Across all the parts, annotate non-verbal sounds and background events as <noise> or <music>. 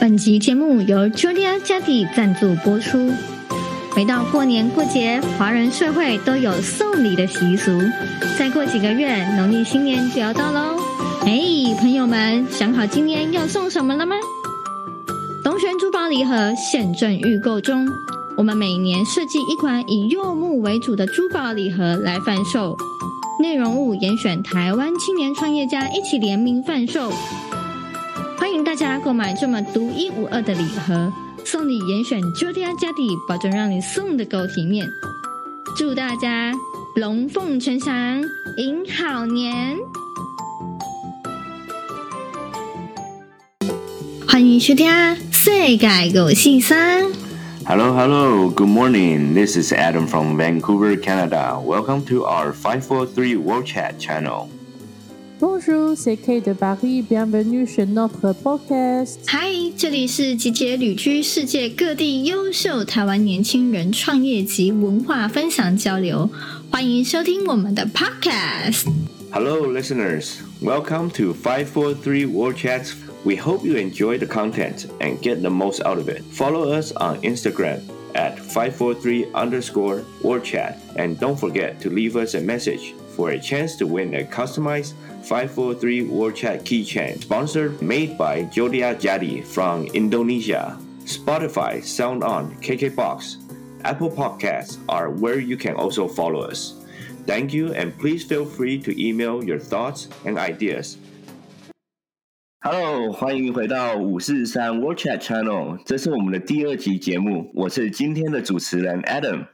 本集节目由 Julia 家底赞助播出。每到过年过节，华人社会都有送礼的习俗。再过几个月，农历新年就要到喽。哎，朋友们，想好今年要送什么了吗？龙泉珠宝礼盒现正预购中。我们每年设计一款以柚木为主的珠宝礼盒来贩售，内容物严选台湾青年创业家一起联名贩售。大家购买这么独一无二的礼盒，送礼严选 Julia 家底，保证让你送的够体面。祝大家龙凤呈祥，迎好年！欢迎收听世界五四三。Hello, hello. Good morning. This is Adam from Vancouver, Canada. Welcome to our 543 World Chat channel. Bonjour, c'est Kate de Paris. Bienvenue chez notre podcast. Hi，这里是集结旅居世界各地优秀台湾年轻人创业及文化分享交流。欢迎收听我们的 podcast。Hello, listeners. Welcome to 543 World Chats. We hope you enjoy the content and get the most out of it. Follow us on Instagram at 543 underscore World Chat. And don't forget to leave us a message for a chance to win a customized 543 World Chat keychain, sponsored made by Julia Jadi from Indonesia. Spotify, SoundOn, KKBox, Apple Podcasts are where you can also follow us. Thank you, and please feel free to email your thoughts and ideas. Hello，欢迎回到五四三 World Chat Channel，这是我们的第二集节目，我是今天的主持人 Adam。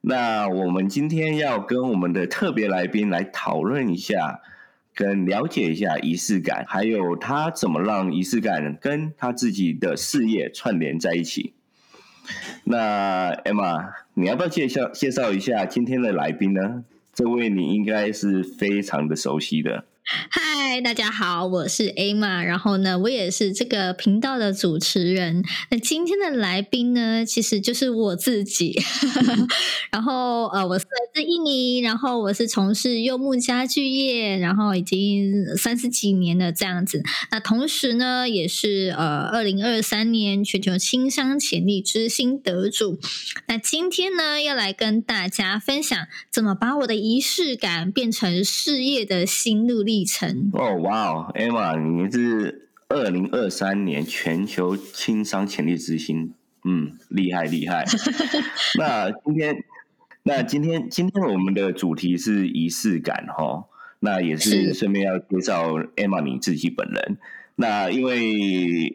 那我们今天要跟我们的特别来宾来讨论一下。 跟了解一下仪式感，还有他怎么让仪式感跟他自己的事业串联在一起。那 Emma，你要不要介绍介绍一下今天的来宾呢？这位你应该是非常的熟悉的。嗨，大家好，我是 Emma，然后呢，我也是这个频道的主持人。那今天的来宾呢，其实就是我自己。<laughs> 然后呃，我是来自印尼，然后我是从事柚木家具业，然后已经三十几年了这样子。那同时呢，也是呃，二零二三年全球轻商潜力之星得主。那今天呢，要来跟大家分享怎么把我的仪式感变成事业的心路历程。哦，哇哦，Emma，你是二零二三年全球轻商潜力之星，嗯，厉害厉害。<laughs> 那今天，那今天，今天我们的主题是仪式感哈，那也是顺便要介绍 Emma 你自己本人。那因为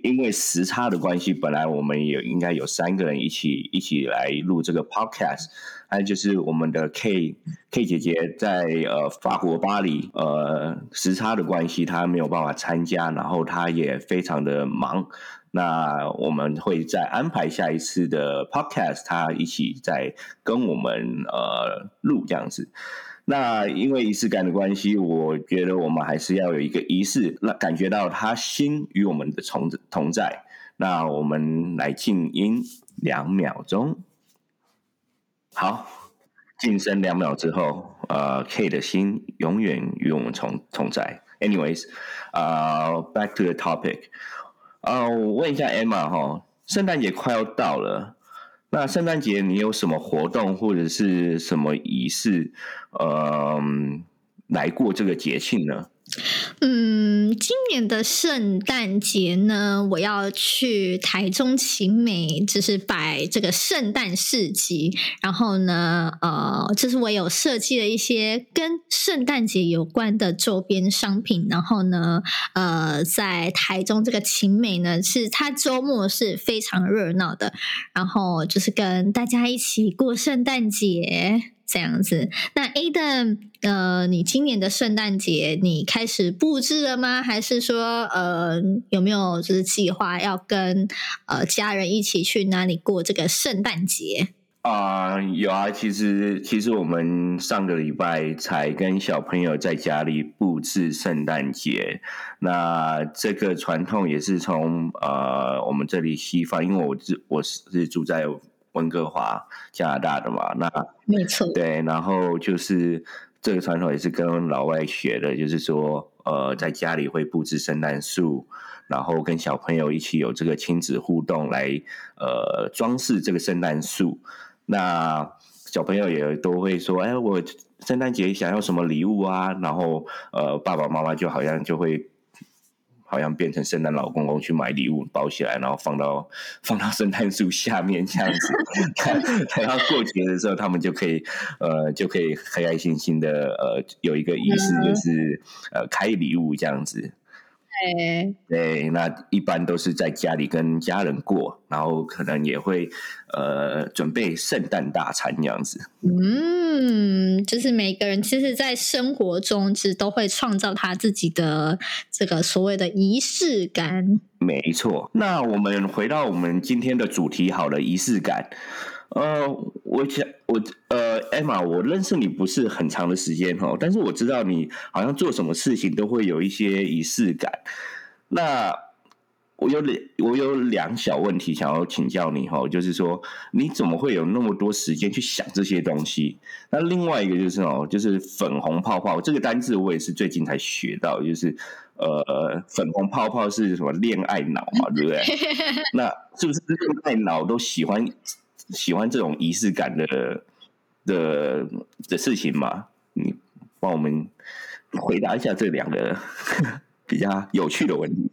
因为时差的关系，本来我们也应该有三个人一起一起来录这个 podcast。还有就是我们的 K K 姐姐在呃法国巴黎，呃时差的关系，她没有办法参加，然后她也非常的忙。那我们会再安排下一次的 podcast，她一起再跟我们呃录这样子。那因为仪式感的关系，我觉得我们还是要有一个仪式，那感觉到她心与我们的同同在。那我们来静音两秒钟。好，静声两秒之后，呃，K 的心永远与我们同同在。Anyways，啊、，Back to the topic，啊、我问一下 Emma 哈，圣诞节快要到了，那圣诞节你有什么活动或者是什么仪式，呃，来过这个节庆呢？嗯，今年的圣诞节呢，我要去台中勤美，就是摆这个圣诞市集。然后呢，呃，就是我有设计了一些跟圣诞节有关的周边商品。然后呢，呃，在台中这个勤美呢，是它周末是非常热闹的。然后就是跟大家一起过圣诞节。这样子，那 Adam，呃，你今年的圣诞节你开始布置了吗？还是说，呃，有没有就是计划要跟呃家人一起去哪里过这个圣诞节？啊、有啊，其实其实我们上个礼拜才跟小朋友在家里布置圣诞节。那这个传统也是从呃我们这里西方，因为我是我是住在。温哥华，加拿大的嘛，那没错，对，然后就是这个传统也是跟老外学的，就是说，呃，在家里会布置圣诞树，然后跟小朋友一起有这个亲子互动来呃装饰这个圣诞树。那小朋友也都会说：“哎，我圣诞节想要什么礼物啊？”然后呃，爸爸妈妈就好像就会。好像变成圣诞老公公去买礼物包起来，然后放到放到圣诞树下面这样子，<laughs> 等到过节的时候，他们就可以呃就可以开开心心的呃有一个仪式，就是呃开礼物这样子。对，对，那一般都是在家里跟家人过，然后可能也会呃准备圣诞大餐这样子。嗯，就是每个人其实，在生活中其实都会创造他自己的这个所谓的仪式感。没错，那我们回到我们今天的主题，好了，仪式感。呃，我想我呃，Emma，我认识你不是很长的时间哦，但是我知道你好像做什么事情都会有一些仪式感。那我有两我有两小问题想要请教你哈，就是说你怎么会有那么多时间去想这些东西？那另外一个就是哦，就是粉红泡泡这个单字，我也是最近才学到，就是呃，粉红泡泡是什么恋爱脑嘛，对不对？<laughs> 那是不是恋爱脑都喜欢？喜欢这种仪式感的的的事情吗？你帮我们回答一下这两个 <laughs> 比较有趣的问题。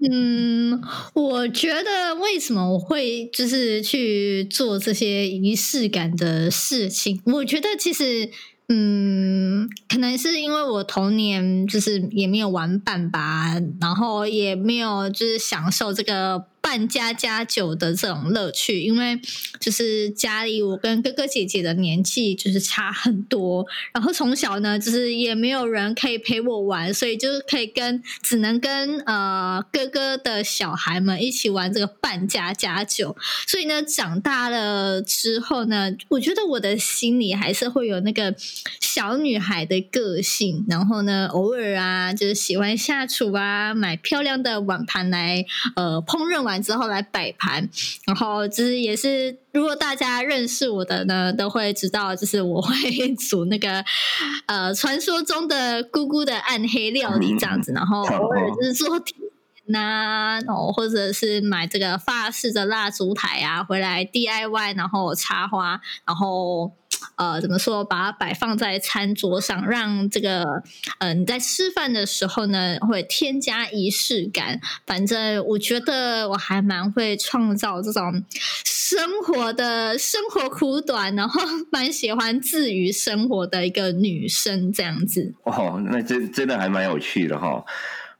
<laughs> 嗯，我觉得为什么我会就是去做这些仪式感的事情？我觉得其实。嗯，可能是因为我童年就是也没有玩伴吧，然后也没有就是享受这个扮家家酒的这种乐趣，因为就是家里我跟哥哥姐姐的年纪就是差很多，然后从小呢就是也没有人可以陪我玩，所以就是可以跟只能跟呃哥哥的小孩们一起玩这个扮家家酒，所以呢长大了之后呢，我觉得我的心里还是会有那个。小女孩的个性，然后呢，偶尔啊，就是喜欢下厨啊，买漂亮的碗盘来，呃，烹饪完之后来摆盘，然后就是也是，如果大家认识我的呢，都会知道，就是我会煮那个，<laughs> 呃，传说中的姑姑的暗黑料理这样子，然后偶尔就是做甜点啊，然后或者是买这个法式的蜡烛台啊，回来 DIY，然后插花，然后。呃，怎么说？把它摆放在餐桌上，让这个呃你在吃饭的时候呢，会添加仪式感。反正我觉得我还蛮会创造这种生活的生活苦短，然后 <laughs> 蛮喜欢自娱生活的一个女生这样子。哦，那真真的还蛮有趣的哈、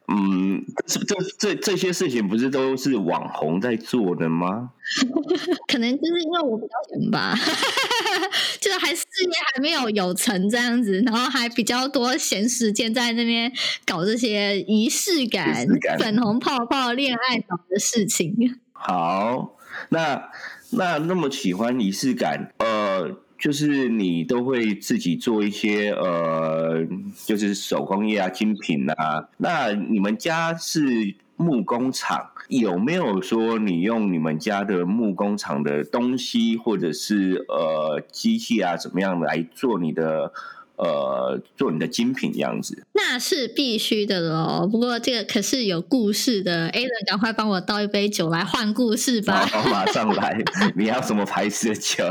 嗯，这这这这些事情不是都是网红在做的吗？<laughs> 可能就是因为我比较闲吧，<laughs> 就还事业还没有有成这样子，然后还比较多闲时间在那边搞这些仪式感、感粉红泡泡、恋爱脑的事情。<laughs> 好，那那那么喜欢仪式感，呃。就是你都会自己做一些呃，就是手工业啊、精品啊。那你们家是木工厂，有没有说你用你们家的木工厂的东西，或者是呃机器啊，怎么样来做你的呃做你的精品样子？那是必须的喽。不过这个可是有故事的。Alan，赶快帮我倒一杯酒来换故事吧。好，马上来。<laughs> 你要什么牌子的酒？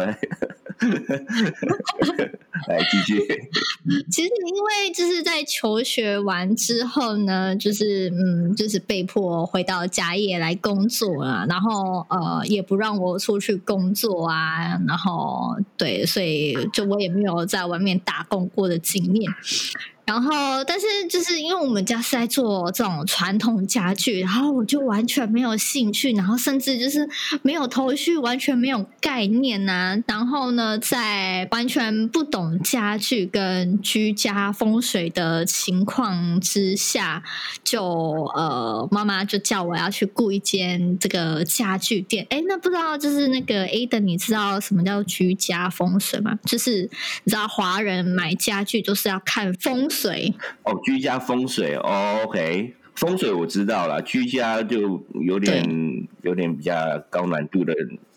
<laughs> 来继续。<laughs> 其实因为就是在求学完之后呢，就是嗯，就是被迫回到家业来工作啊，然后呃，也不让我出去工作啊，然后对，所以就我也没有在外面打工过的经验。然后，但是就是因为我们家是在做这种传统家具，然后我就完全没有兴趣，然后甚至就是没有头绪，完全没有概念呐、然后呢，在完全不懂家具跟居家风水的情况之下，就呃，妈妈就叫我要去雇一间这个家具店。哎，那不知道就是那个 Aiden，你知道什么叫居家风水吗？就是你知道华人买家具都是要看风水。哦，居家风水哦，OK，风水我知道了，居家就有点有点比较高难度的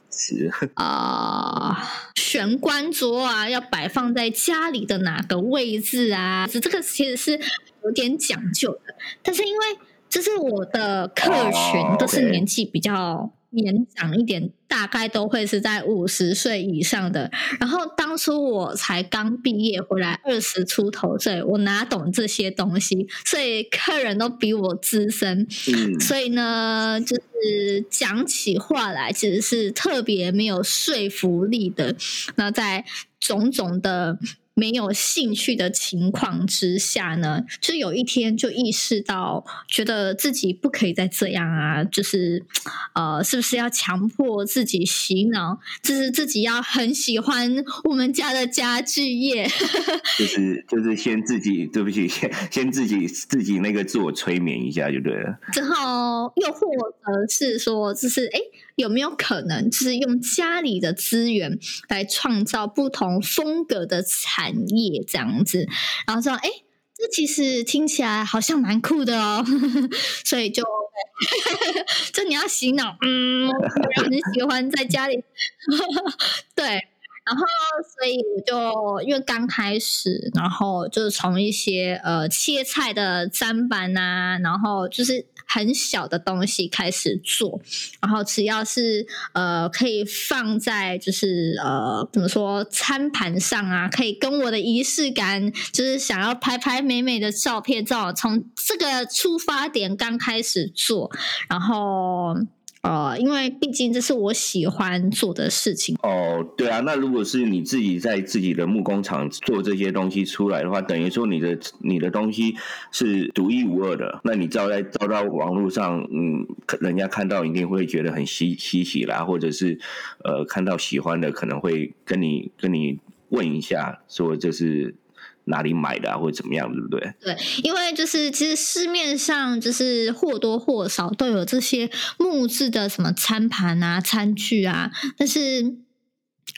词啊、<laughs> 呃，玄关桌啊，要摆放在家里的哪个位置啊？这这个其实是有点讲究的，但是因为这是我的客群都是年纪比较。年长一点，大概都会是在五十岁以上的。然后当初我才刚毕业回来，二十出头岁，我哪懂这些东西？所以客人都比我资深，嗯、所以呢，就是讲起话来其实是特别没有说服力的。那在种种的。没有兴趣的情况之下呢，就有一天就意识到，觉得自己不可以再这样啊，就是呃，是不是要强迫自己洗脑？就是自己要很喜欢我们家的家具业，<laughs> 就是就是先自己对不起，先先自己自己那个自我催眠一下就对了。之后又或者是说，就是哎。诶有没有可能，就是用家里的资源来创造不同风格的产业这样子？然后说，哎，这其实听起来好像蛮酷的哦，<laughs> 所以就，<laughs> 就你要洗脑，嗯，我很喜欢在家里，<laughs> 对，然后所以我就因为刚开始，然后就是从一些呃切菜的砧板啊，然后就是。很小的东西开始做，然后只要是呃可以放在就是呃怎么说餐盘上啊，可以跟我的仪式感，就是想要拍拍美美的照片，照从这个出发点刚开始做，然后。呃，因为毕竟这是我喜欢做的事情。哦，对啊，那如果是你自己在自己的木工厂做这些东西出来的话，等于说你的你的东西是独一无二的。那你照在照到网络上，嗯，人家看到一定会觉得很稀稀奇啦，或者是呃看到喜欢的，可能会跟你跟你问一下，说这是。哪里买的啊，或者怎么样，对不对？对，因为就是其实市面上就是或多或少都有这些木质的什么餐盘啊、餐具啊，但是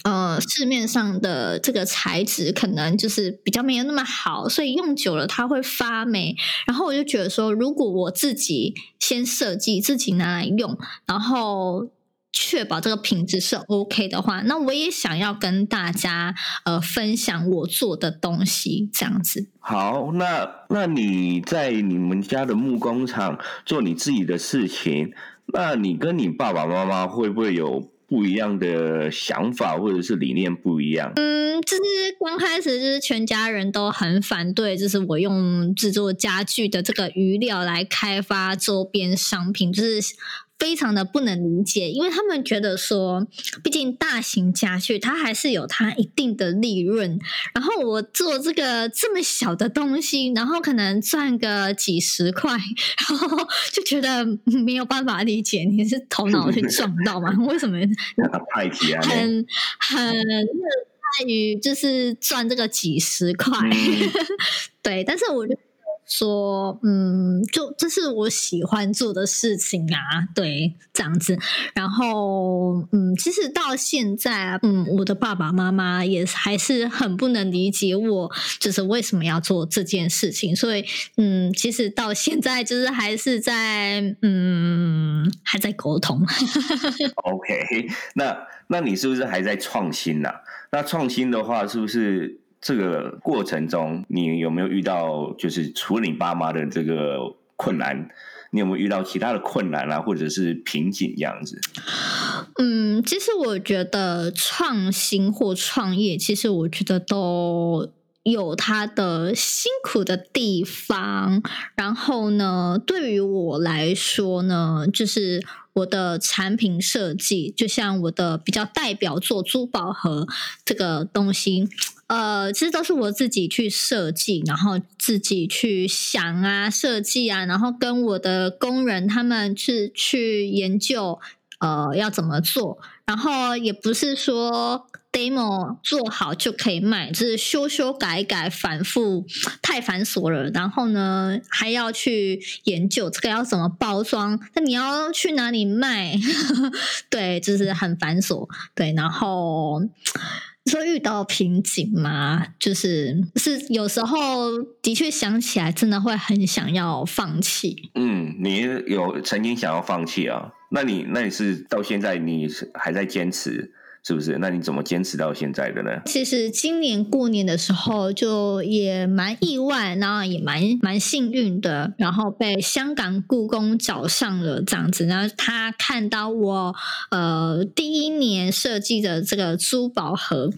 呃，市面上的这个材质可能就是比较没有那么好，所以用久了它会发霉。然后我就觉得说，如果我自己先设计，自己拿来用，然后。确保这个品质是 OK 的话，那我也想要跟大家呃分享我做的东西，这样子。好，那那你在你们家的木工厂做你自己的事情，那你跟你爸爸妈妈会不会有不一样的想法，或者是理念不一样？嗯，就是刚开始就是全家人都很反对，就是我用制作家具的这个余料来开发周边商品，就是。非常的不能理解，因为他们觉得说，毕竟大型家具它还是有它一定的利润，然后我做这个这么小的东西，然后可能赚个几十块，然后就觉得没有办法理解，你是头脑去撞到吗？<laughs> 为什么很很在于就是赚这个几十块？嗯、<laughs> 对，但是我就。说，嗯，就这是我喜欢做的事情啊，对，这样子。然后，嗯，其实到现在，嗯，我的爸爸妈妈也还是很不能理解我，就是为什么要做这件事情。所以，嗯，其实到现在就是还是在，嗯，还在沟通。OK，那那你是不是还在创新呢？啊？那创新的话，是不是？这个过程中，你有没有遇到就是除了你爸妈的这个困难，你有没有遇到其他的困难啊，或者是瓶颈这样子？嗯，其实我觉得创新或创业，其实我觉得都有它的辛苦的地方。然后呢，对于我来说呢，就是我的产品设计，就像我的比较代表作珠宝盒这个东西。呃，其实都是我自己去设计，然后自己去想啊，设计啊，然后跟我的工人他们去去研究，呃，要怎么做，然后也不是说 demo 做好就可以卖，就是修修改改，反复太繁琐了。然后呢，还要去研究这个要怎么包装，那你要去哪里卖？<laughs> 对，就是很繁琐。对，然后。说遇到瓶颈吗？就是是有时候的确想起来，真的会很想要放弃。嗯，你有曾经想要放弃啊？那你那你是到现在你还在坚持？是不是？那你怎么坚持到现在的呢？其实今年过年的时候，就也蛮意外，然后也蛮蛮幸运的，然后被香港故宫找上了这样子。然后他看到我呃第一年设计的这个珠宝盒，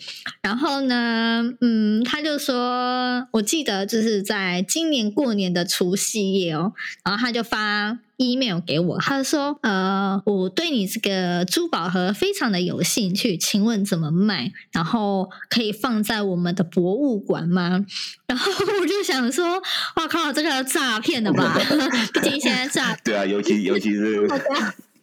然后呢，嗯，他就说，我记得就是在今年过年的除夕夜哦，然后他就发。Email 给我，他说：“呃，我对你这个珠宝盒非常的有兴趣，请问怎么卖？然后可以放在我们的博物馆吗？”然后我就想说：“哇靠，这个诈骗的吧？<laughs> 毕竟现在诈对啊，尤其 <laughs> 尤其是。”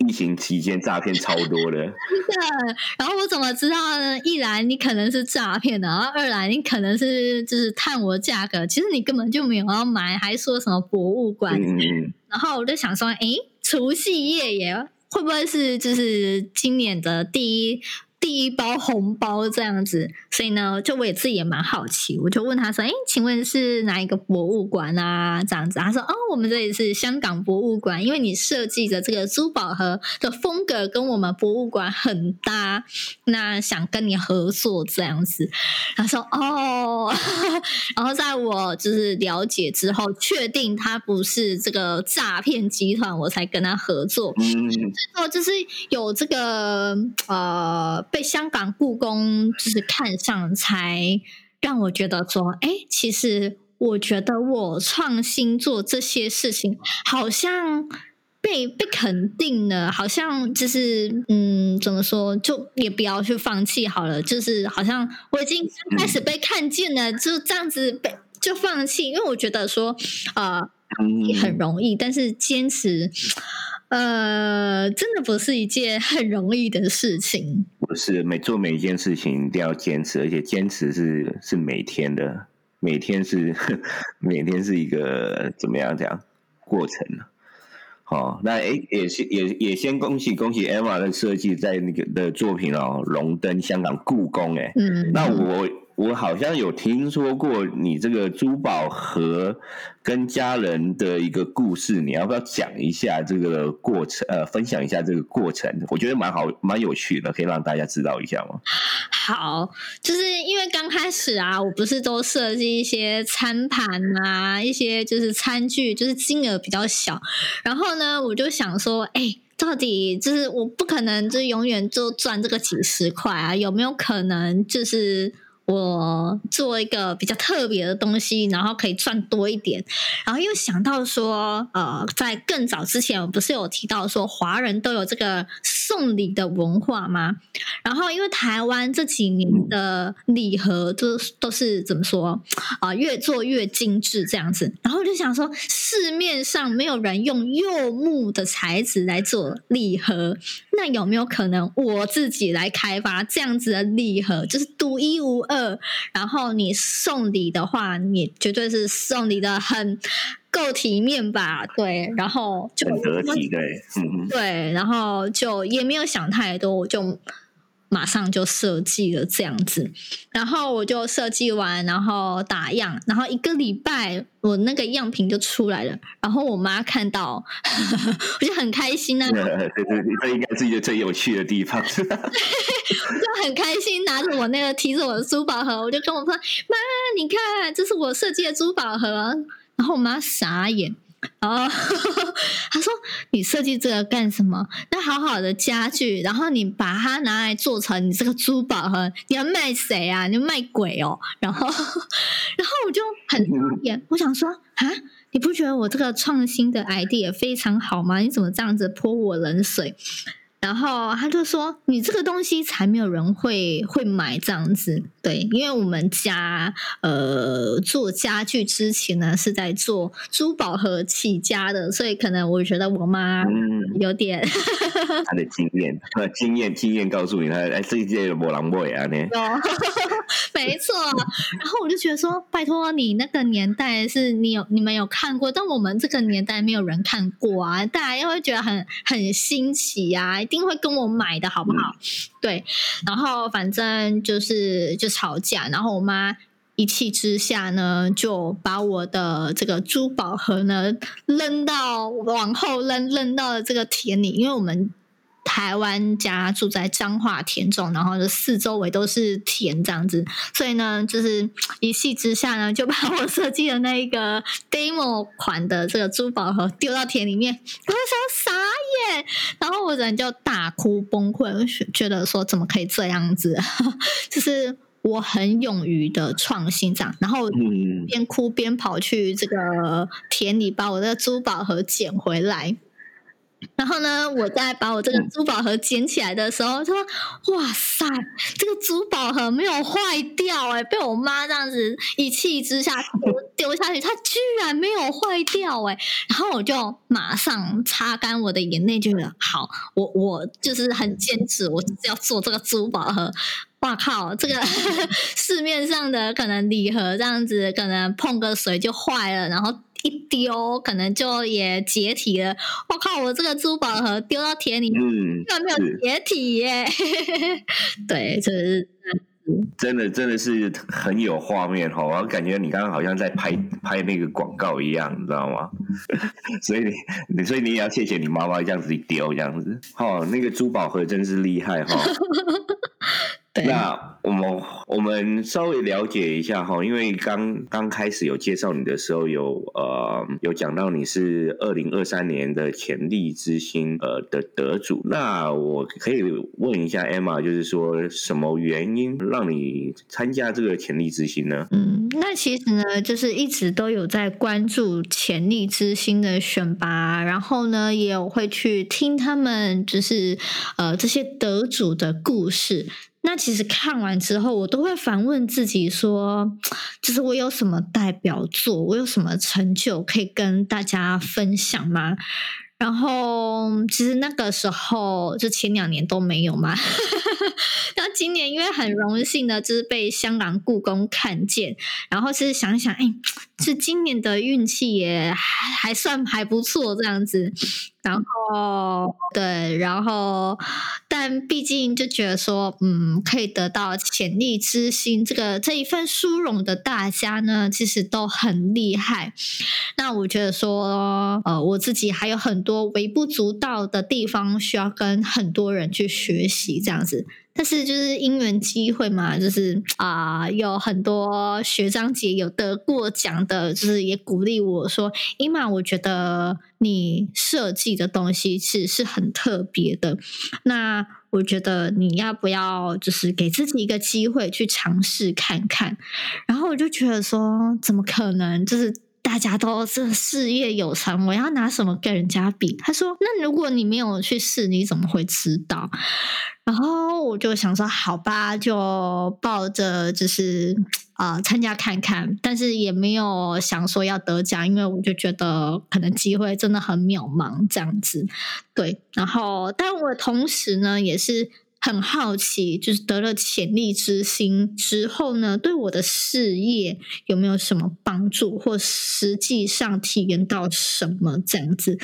疫情期间诈骗超多的，<laughs> 真的。然后我怎么知道呢？一来你可能是诈骗的，然后二来你可能是就是探我价格，其实你根本就没有要买，还说什么博物馆。嗯。然后我就想说，诶，除夕夜也会不会是就是今年的第一？第一包红包这样子，所以呢，就我也自己也蛮好奇，我就问他说：“哎，请问是哪一个博物馆啊？”这样子，他说：“哦，我们这里是香港博物馆，因为你设计的这个珠宝盒的风格跟我们博物馆很搭，那想跟你合作这样子。<laughs> ”他说：“哦。<laughs> ”然后在我就是了解之后，确定他不是这个诈骗集团，我才跟他合作。嗯，最后就是有这个呃。被香港故宫就是看上，才让我觉得说，哎，其实我觉得我创新做这些事情，好像被被肯定了，好像就是嗯，怎么说，就也不要去放弃好了，就是好像我已经开始被看见了，就这样子被就放弃，因为我觉得说，呃，也很容易，但是坚持。呃，真的不是一件很容易的事情。不是每做每一件事情一定要坚持，而且坚持是是每天的，每天是 <laughs> 每天是一个怎么样讲过程呢？好，那诶也是也也先恭喜恭喜 Emma 的设计在那个的作品哦，荣登香港故宫诶。嗯，那我。我好像有听说过你这个珠宝盒跟家人的一个故事，你要不要讲一下这个过程？呃，分享一下这个过程，我觉得蛮好，蛮有趣的，可以让大家知道一下吗？好，就是因为刚开始啊，我不是都设计一些餐盘啊，一些就是餐具，就是金额比较小，然后呢，我就想说，哎、到底就是我不可能就永远就赚这个几十块啊，有没有可能就是？我做一个比较特别的东西，然后可以赚多一点，然后又想到说，呃，在更早之前，我不是有提到说华人都有这个送礼的文化吗？然后因为台湾这几年的礼盒都都是怎么说啊，越做越精致这样子，然后我就想说，市面上没有人用柚木的材质来做礼盒，那有没有可能我自己来开发这样子的礼盒，就是独一无二？然后你送礼的话，你绝对是送礼的很够体面吧？对，然后就很得体，对，嗯，对，然后就也没有想太多，我就。马上就设计了这样子，然后我就设计完，然后打样，然后一个礼拜我那个样品就出来了，然后我妈看到，<laughs> 我就很开心啊。对对对，这应该是一个最有趣的地方。<laughs> 我就很开心，拿着我那个提着我的珠宝盒，我就跟我说：“妈，你看，这是我设计的珠宝盒。”然后我妈傻眼。哦，<laughs> 他说：“你设计这个干什么？那好好的家具，然后你把它拿来做成你这个珠宝盒，你要卖谁啊？你卖鬼哦？” <laughs> 然后，然后我就很讨 <laughs> 厌，我想说：“啊，你不觉得我这个创新的 idea 非常好吗？你怎么这样子泼我冷水？”然后他就说：“你这个东西才没有人会会买这样子，对，因为我们家呃做家具之前呢是在做珠宝盒起家的，所以可能我觉得我妈有点、<laughs> 嗯、他的经验，他的经验经验告诉你，他哎这一届有波浪波啊呢，<laughs> 没错。然后我就觉得说，拜托你那个年代是你有你们有看过，但我们这个年代没有人看过啊，大家又会觉得很很新奇啊。”一定会跟我买的好不好？对，然后反正就是就吵架，然后我妈一气之下呢，就把我的这个珠宝盒呢扔到往后扔，扔到了这个田里，因为我们台湾家住在彰化田中，然后就四周围都是田这样子，所以呢，就是一气之下呢，就把我设计的那一个 <laughs> demo 款的这个珠宝盒丢到田里面，我就说傻眼，然后我人就大哭崩溃，觉得说怎么可以这样子，<laughs> 就是。我很勇于的创新这样，然后边哭边跑去这个田里把我的珠宝盒捡回来。然后呢，我在把我这个珠宝盒捡起来的时候，他说：“哇塞，这个珠宝盒没有坏掉哎、欸，被我妈这样子一气之下 <laughs> 丢下去，它居然没有坏掉哎、欸。”然后我就马上擦干我的眼泪，觉得好，我我就是很坚持，我就是要做这个珠宝盒。哇靠！这个 <laughs> 市面上的可能礼盒这样子，可能碰个水就坏了，然后一丢可能就也解体了。我靠！我这个珠宝盒丢到田里，嗯，居然没有解体耶！<laughs> 对，这是。真的真的是很有画面哈，我感觉你刚刚好像在拍拍那个广告一样，你知道吗？<laughs> 所以你所以你也要谢谢你妈妈这样子一丢这样子，哈，那个珠宝盒真是厉害哈。<laughs> 那我们我们稍微了解一下哈，因为刚刚开始有介绍你的时候有呃有讲到你是二零二三年的潜力之星呃的得主，那我可以问一下 Emma，就是说什么原因让你参加这个潜力之星呢？嗯，那其实呢，就是一直都有在关注潜力之星的选拔，然后呢，也有会去听他们就是呃这些得主的故事。那其实看完之后，我都会反问自己说，就是我有什么代表作，我有什么成就可以跟大家分享吗？然后其实那个时候就前两年都没有嘛。<laughs> 那今年因为很荣幸的，就是被香港故宫看见，然后其实想想，哎，是今年的运气也还还算还不错这样子。然后对，然后但毕竟就觉得说，嗯，可以得到潜力之星这个这一份殊荣的大家呢，其实都很厉害。那我觉得说，呃，我自己还有很多微不足道的地方，需要跟很多人去学习，这样子。但是就是因缘机会嘛，就是啊、有很多学长姐有得过奖的，就是也鼓励我说：“伊玛，我觉得你设计的东西其实是很特别的。那我觉得你要不要就是给自己一个机会去尝试看看？”然后我就觉得说：“怎么可能？就是大家都是事业有成，我要拿什么跟人家比？”他说：“那如果你没有去试，你怎么会知道？”然后我就想说，好吧，就抱着就是啊、呃、参加看看，但是也没有想说要得奖，因为我就觉得可能机会真的很渺茫这样子。对，然后但我同时呢也是很好奇，就是得了潜力之星之后呢，对我的事业有没有什么帮助，或实际上体验到什么这样子。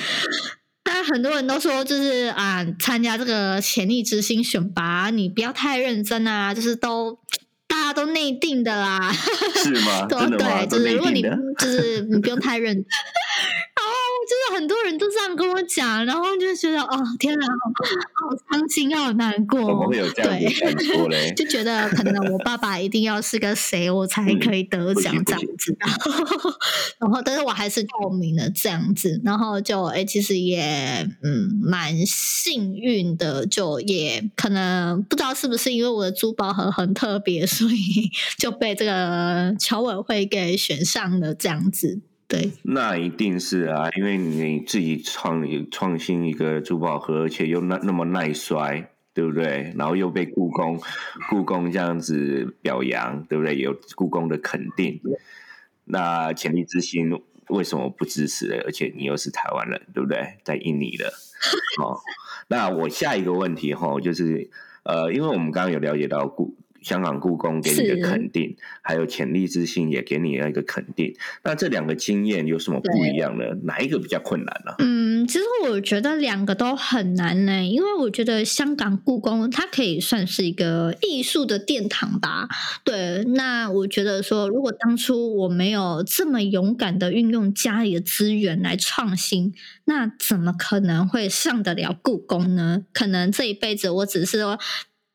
但很多人都说，就是啊，参加这个潜力之星选拔，你不要太认真啊，就是都大家都内定的啦，<laughs> 是吗？对，对，就是如果你就是你不用太认真。就是很多人都这样跟我讲，然后就觉得哦，天哪，好伤心，好难过。怎么会有这样子感觉嘞？<laughs> 就觉得可能我爸爸一定要是个谁，我才可以得奖这样子。然后，但是我还是报名了这样子，然后就哎，其实也嗯蛮幸运的，就也可能不知道是不是因为我的珠宝盒很特别，所以就被这个侨委会给选上了这样子。对，那一定是啊，因为你自己创创新一个珠宝盒，而且又那那么耐摔，对不对？然后又被故宫故宫这样子表扬，对不对？有故宫的肯定，那潜力之星为什么不支持呢？而且你又是台湾人，对不对？在印尼的，<laughs> 哦，那我下一个问题哈、哦，就是呃，因为我们刚刚有了解到故。香港故宫给你的肯定，还有潜力之星也给你一个肯定。那这两个经验有什么不一样呢？哪一个比较困难呢？嗯，其实我觉得两个都很难呢，因为我觉得香港故宫它可以算是一个艺术的殿堂吧。对，那我觉得说，如果当初我没有这么勇敢的运用家里的资源来创新，那怎么可能会上得了故宫呢？可能这一辈子我只是说。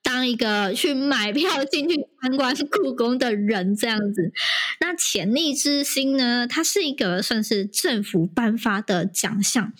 当一个去买票进去参观故宫的人，这样子，那潜力之星呢？它是一个算是政府颁发的奖项，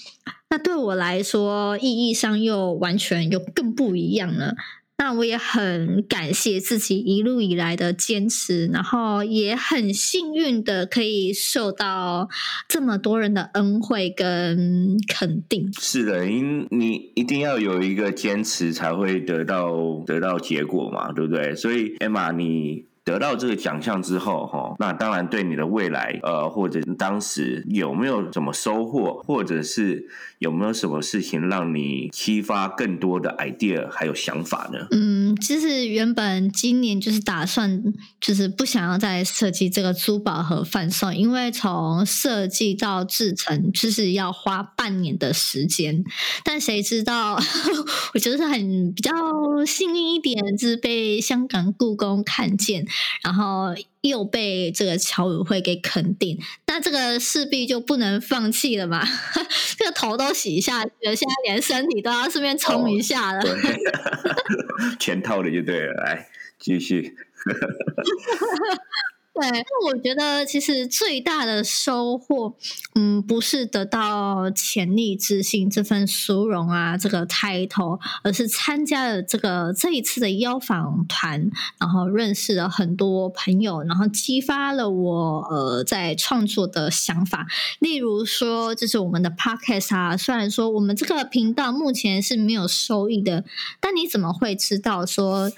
那对我来说意义上又完全又更不一样了。那我也很感谢自己一路以来的坚持，然后也很幸运的可以受到这么多人的恩惠跟肯定。是的，因你一定要有一个坚持，才会得到得到结果嘛，对不对？所以，Emma，你。得到这个奖项之后，哈，那当然对你的未来，呃，或者当时有没有什么收获，或者是有没有什么事情让你激发更多的 idea 还有想法呢？嗯，其实原本今年就是打算，就是不想要再设计这个珠宝盒贩售，因为从设计到制成就是要花半年的时间。但谁知道，<laughs> 我觉得是很比较幸运一点，就是被香港故宫看见。然后又被给这个乔委会给肯定，那这个势必就不能放弃了嘛？<laughs> 这个头都洗下去了，现在连身体都要顺便冲一下了，<laughs> 全套的就对了，来继续。<laughs> 对，那我觉得其实最大的收获，嗯，不是得到潜力之星这份殊荣啊，这个 title，而是参加了这个这一次的邀访团，然后认识了很多朋友，然后激发了我呃在创作的想法。例如说，就是我们的 podcast 啊，虽然说我们这个频道目前是没有收益的，但你怎么会知道说？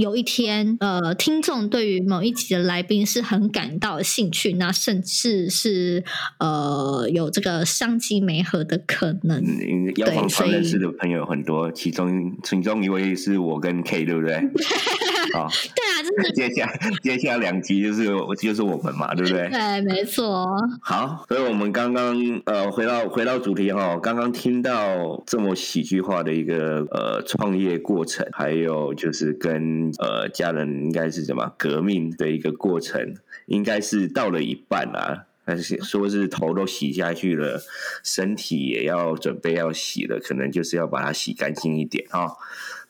有一天，呃，听众对于某一集的来宾是很感到兴趣，那甚至是呃有这个商机媒合的可能。嗯，要访团认识的朋友很多，其中其中一位是我跟 K，对不对？<laughs> 好，<laughs> 对啊，就是接下接下两集就是就是我们嘛，对不对？对，没错。好，所以我们刚刚呃回到回到主题哈，刚刚听到这么喜剧化的一个呃创业过程，还有就是跟呃家人应该是什么革命的一个过程，应该是到了一半啊，但是说是头都洗下去了，身体也要准备要洗了，可能就是要把它洗干净一点哈。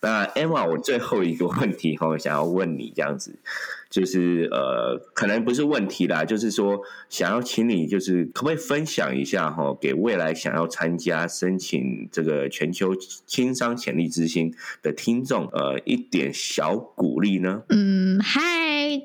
那 Emma，我最后一个问题哈，我想要问你这样子，就是呃，可能不是问题啦，就是说想要请你，就是可不可以分享一下哈，给未来想要参加申请这个全球轻商潜力之星的听众，呃，一点小鼓励呢？嗯，嗨，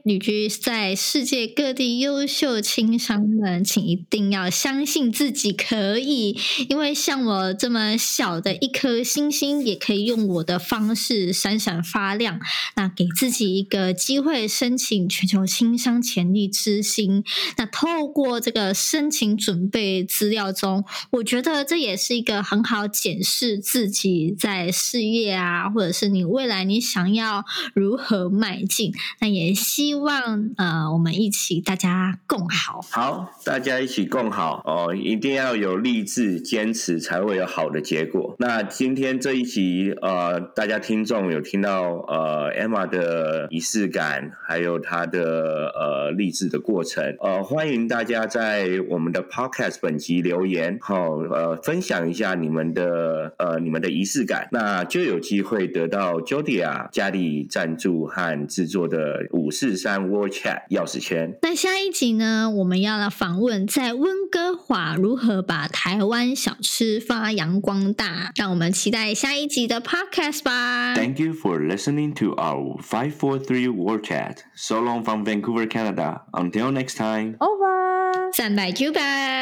旅居在世界各地优秀青商们，请一定要相信自己可以，因为像我这么小的一颗星星，也可以用我的方。方式闪闪发亮，那给自己一个机会申请全球青商潜力之星。那透过这个申请准备资料中，我觉得这也是一个很好检视自己在事业啊，或者是你未来你想要如何迈进。那也希望呃，我们一起大家共好。好，大家一起共好哦，一定要有励志坚持，才会有好的结果。那今天这一集呃，大家。听众有听到呃 Emma 的仪式感，还有她的呃励志的过程，呃欢迎大家在我们的 Podcast 本集留言，好呃分享一下你们的呃你们的仪式感，那就有机会得到 Jodia 家里赞助和制作的五十四三 World Chat 钥匙圈。那下一集呢，我们要来访问在温哥华如何把台湾小吃发扬光大，让我们期待下一集的 Podcast 吧。Thank you for listening to our 543 World Chat. So long from Vancouver, Canada. Until next time. Revoir. 三百九百。